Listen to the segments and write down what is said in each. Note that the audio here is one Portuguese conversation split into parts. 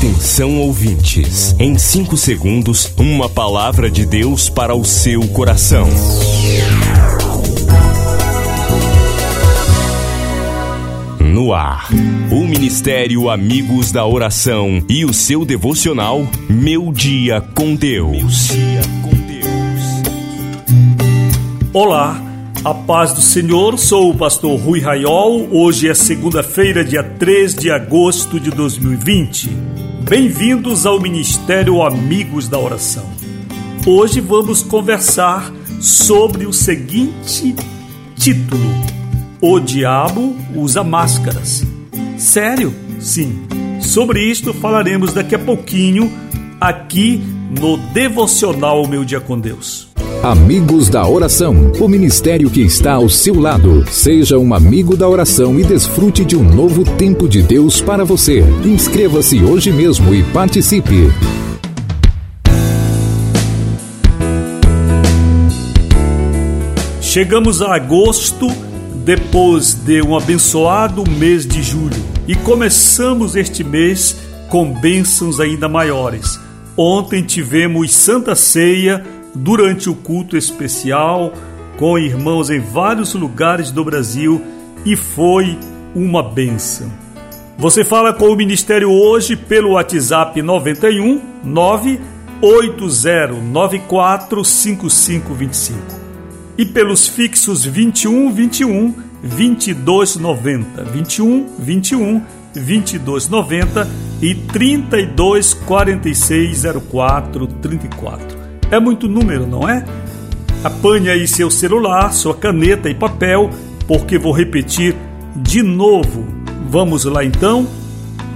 Atenção ouvintes, em 5 segundos, uma palavra de Deus para o seu coração. No ar, o Ministério Amigos da Oração e o seu devocional Meu Dia com Deus. Olá, a paz do Senhor, sou o pastor Rui Raiol. Hoje é segunda-feira, dia 3 de agosto de 2020. Bem-vindos ao Ministério Amigos da Oração. Hoje vamos conversar sobre o seguinte título: O Diabo usa máscaras. Sério? Sim. Sobre isto falaremos daqui a pouquinho aqui no Devocional Meu Dia com Deus. Amigos da Oração, o ministério que está ao seu lado. Seja um amigo da oração e desfrute de um novo tempo de Deus para você. Inscreva-se hoje mesmo e participe. Chegamos a agosto, depois de um abençoado mês de julho, e começamos este mês com bênçãos ainda maiores. Ontem tivemos Santa Ceia durante o culto especial com irmãos em vários lugares do Brasil e foi uma benção. Você fala com o ministério hoje pelo WhatsApp 91 98094 5525 e pelos fixos 21 21 2290 21 21 2290 e 32 46 04 34. É muito número, não é? Apanhe aí seu celular, sua caneta e papel, porque vou repetir de novo. Vamos lá então.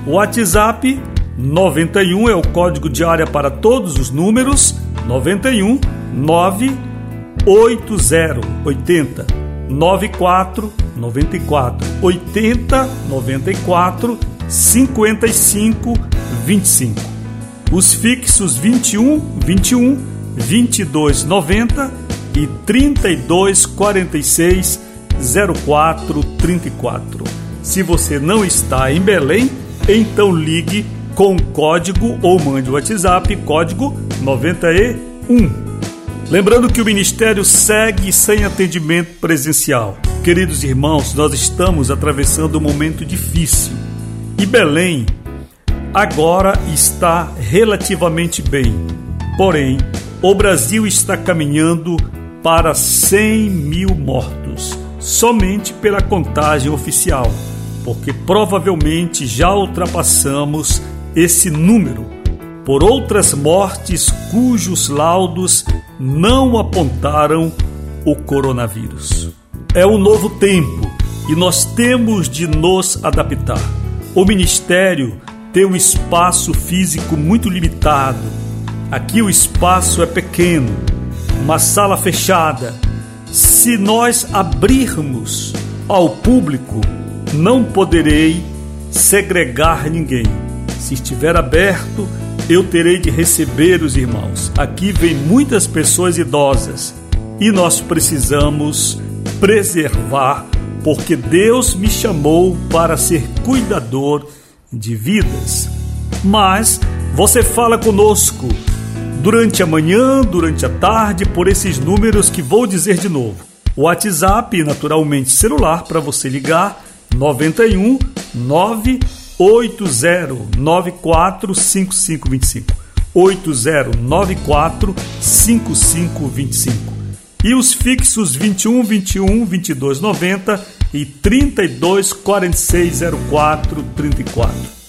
WhatsApp 91 é o código de área para todos os números. 91 980 80 94 94 80 94 55 25. Os fixos 21 21 2290 e 3246 0434. Se você não está em Belém, então ligue com código ou mande o WhatsApp código 91. Lembrando que o ministério segue sem atendimento presencial. Queridos irmãos, nós estamos atravessando um momento difícil. E Belém agora está relativamente bem. Porém, o Brasil está caminhando para 100 mil mortos, somente pela contagem oficial, porque provavelmente já ultrapassamos esse número por outras mortes cujos laudos não apontaram o coronavírus. É um novo tempo e nós temos de nos adaptar. O ministério tem um espaço físico muito limitado Aqui o espaço é pequeno, uma sala fechada. Se nós abrirmos ao público, não poderei segregar ninguém. Se estiver aberto, eu terei de receber os irmãos. Aqui vem muitas pessoas idosas e nós precisamos preservar, porque Deus me chamou para ser cuidador de vidas. Mas você fala conosco durante a manhã, durante a tarde, por esses números que vou dizer de novo. O WhatsApp, naturalmente celular, para você ligar 91 98094 5525. 8094 5525. E os fixos 21 21 22 90 e 32 46 04 34.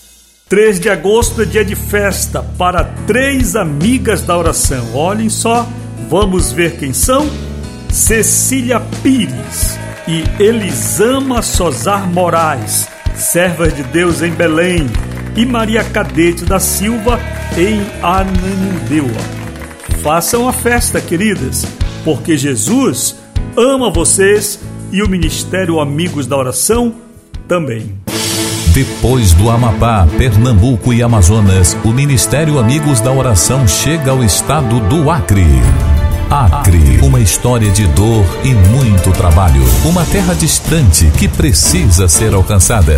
3 de agosto é dia de festa para três amigas da oração. Olhem só, vamos ver quem são: Cecília Pires e Elisama Sozar Moraes, servas de Deus em Belém, e Maria Cadete da Silva em Ananindeua. Façam a festa, queridas, porque Jesus ama vocês e o Ministério Amigos da Oração também. Depois do Amapá, Pernambuco e Amazonas, o Ministério Amigos da Oração chega ao estado do Acre. Acre, uma história de dor e muito trabalho. Uma terra distante que precisa ser alcançada.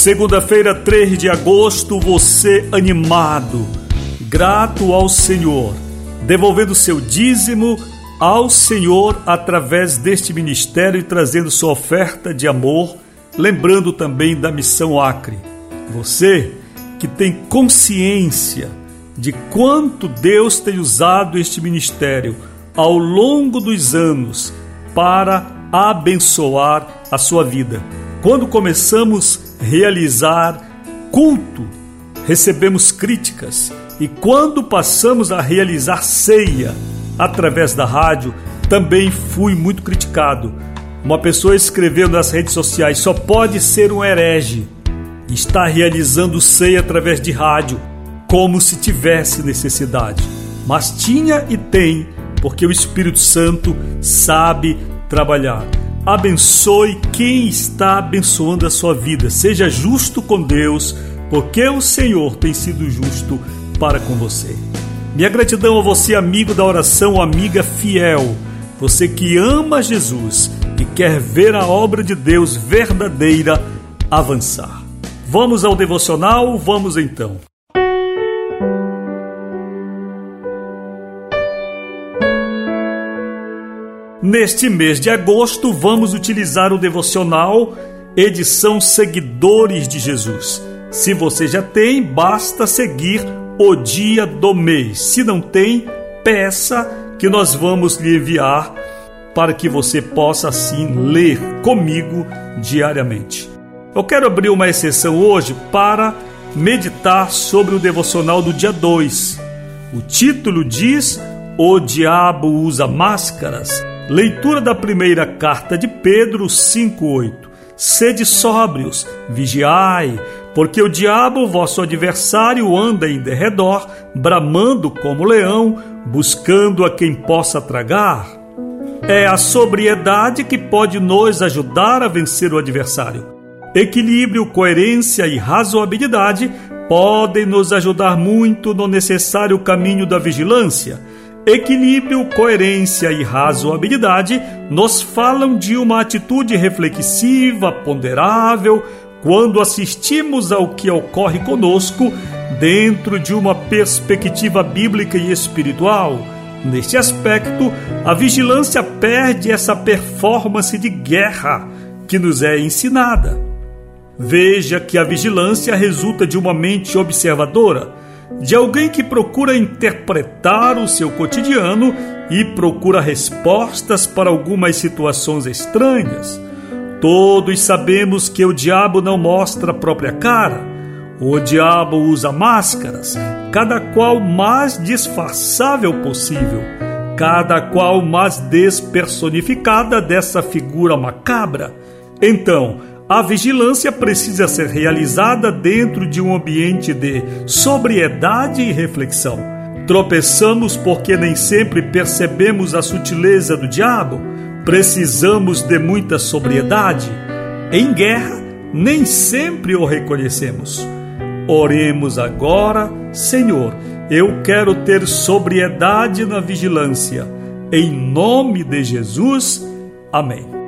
Segunda-feira, 3 de agosto, você animado, grato ao Senhor, devolvendo seu dízimo ao Senhor através deste ministério e trazendo sua oferta de amor, lembrando também da missão Acre. Você que tem consciência de quanto Deus tem usado este ministério ao longo dos anos para abençoar a sua vida. Quando começamos realizar culto, recebemos críticas e quando passamos a realizar ceia através da rádio, também fui muito criticado. Uma pessoa escreveu nas redes sociais: só pode ser um herege. Está realizando ceia através de rádio, como se tivesse necessidade. Mas tinha e tem, porque o Espírito Santo sabe trabalhar abençoe quem está abençoando a sua vida. Seja justo com Deus, porque o Senhor tem sido justo para com você. Minha gratidão a você, amigo da oração, amiga fiel, você que ama Jesus e quer ver a obra de Deus verdadeira avançar. Vamos ao devocional? Vamos então. Neste mês de agosto, vamos utilizar o devocional edição Seguidores de Jesus. Se você já tem, basta seguir o dia do mês. Se não tem, peça que nós vamos lhe enviar para que você possa assim ler comigo diariamente. Eu quero abrir uma exceção hoje para meditar sobre o devocional do dia 2. O título diz: O Diabo usa máscaras Leitura da primeira carta de Pedro 5:8. Sede sóbrios, vigiai, porque o diabo, vosso adversário, anda em derredor, bramando como leão, buscando a quem possa tragar. É a sobriedade que pode nos ajudar a vencer o adversário. Equilíbrio, coerência e razoabilidade podem nos ajudar muito no necessário caminho da vigilância Equilíbrio, coerência e razoabilidade nos falam de uma atitude reflexiva, ponderável, quando assistimos ao que ocorre conosco dentro de uma perspectiva bíblica e espiritual. Neste aspecto, a vigilância perde essa performance de guerra que nos é ensinada. Veja que a vigilância resulta de uma mente observadora de alguém que procura interpretar o seu cotidiano e procura respostas para algumas situações estranhas. Todos sabemos que o diabo não mostra a própria cara. O diabo usa máscaras, cada qual mais disfarçável possível, cada qual mais despersonificada dessa figura macabra. Então, a vigilância precisa ser realizada dentro de um ambiente de sobriedade e reflexão. Tropeçamos porque nem sempre percebemos a sutileza do diabo. Precisamos de muita sobriedade. Em guerra, nem sempre o reconhecemos. Oremos agora, Senhor, eu quero ter sobriedade na vigilância. Em nome de Jesus. Amém.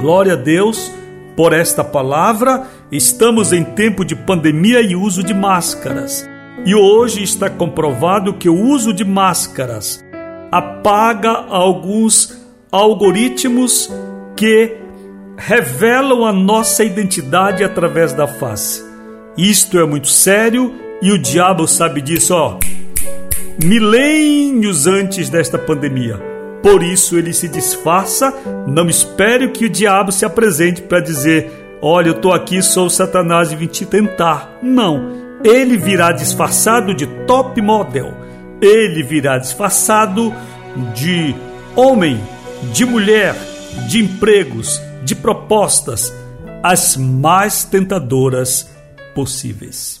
Glória a Deus por esta palavra. Estamos em tempo de pandemia e uso de máscaras. E hoje está comprovado que o uso de máscaras apaga alguns algoritmos que revelam a nossa identidade através da face. Isto é muito sério e o diabo sabe disso, ó. Milênios antes desta pandemia. Por isso ele se disfarça. Não espere que o diabo se apresente para dizer: Olha, eu estou aqui, sou Satanás e vim te tentar. Não. Ele virá disfarçado de top model. Ele virá disfarçado de homem, de mulher, de empregos, de propostas, as mais tentadoras possíveis.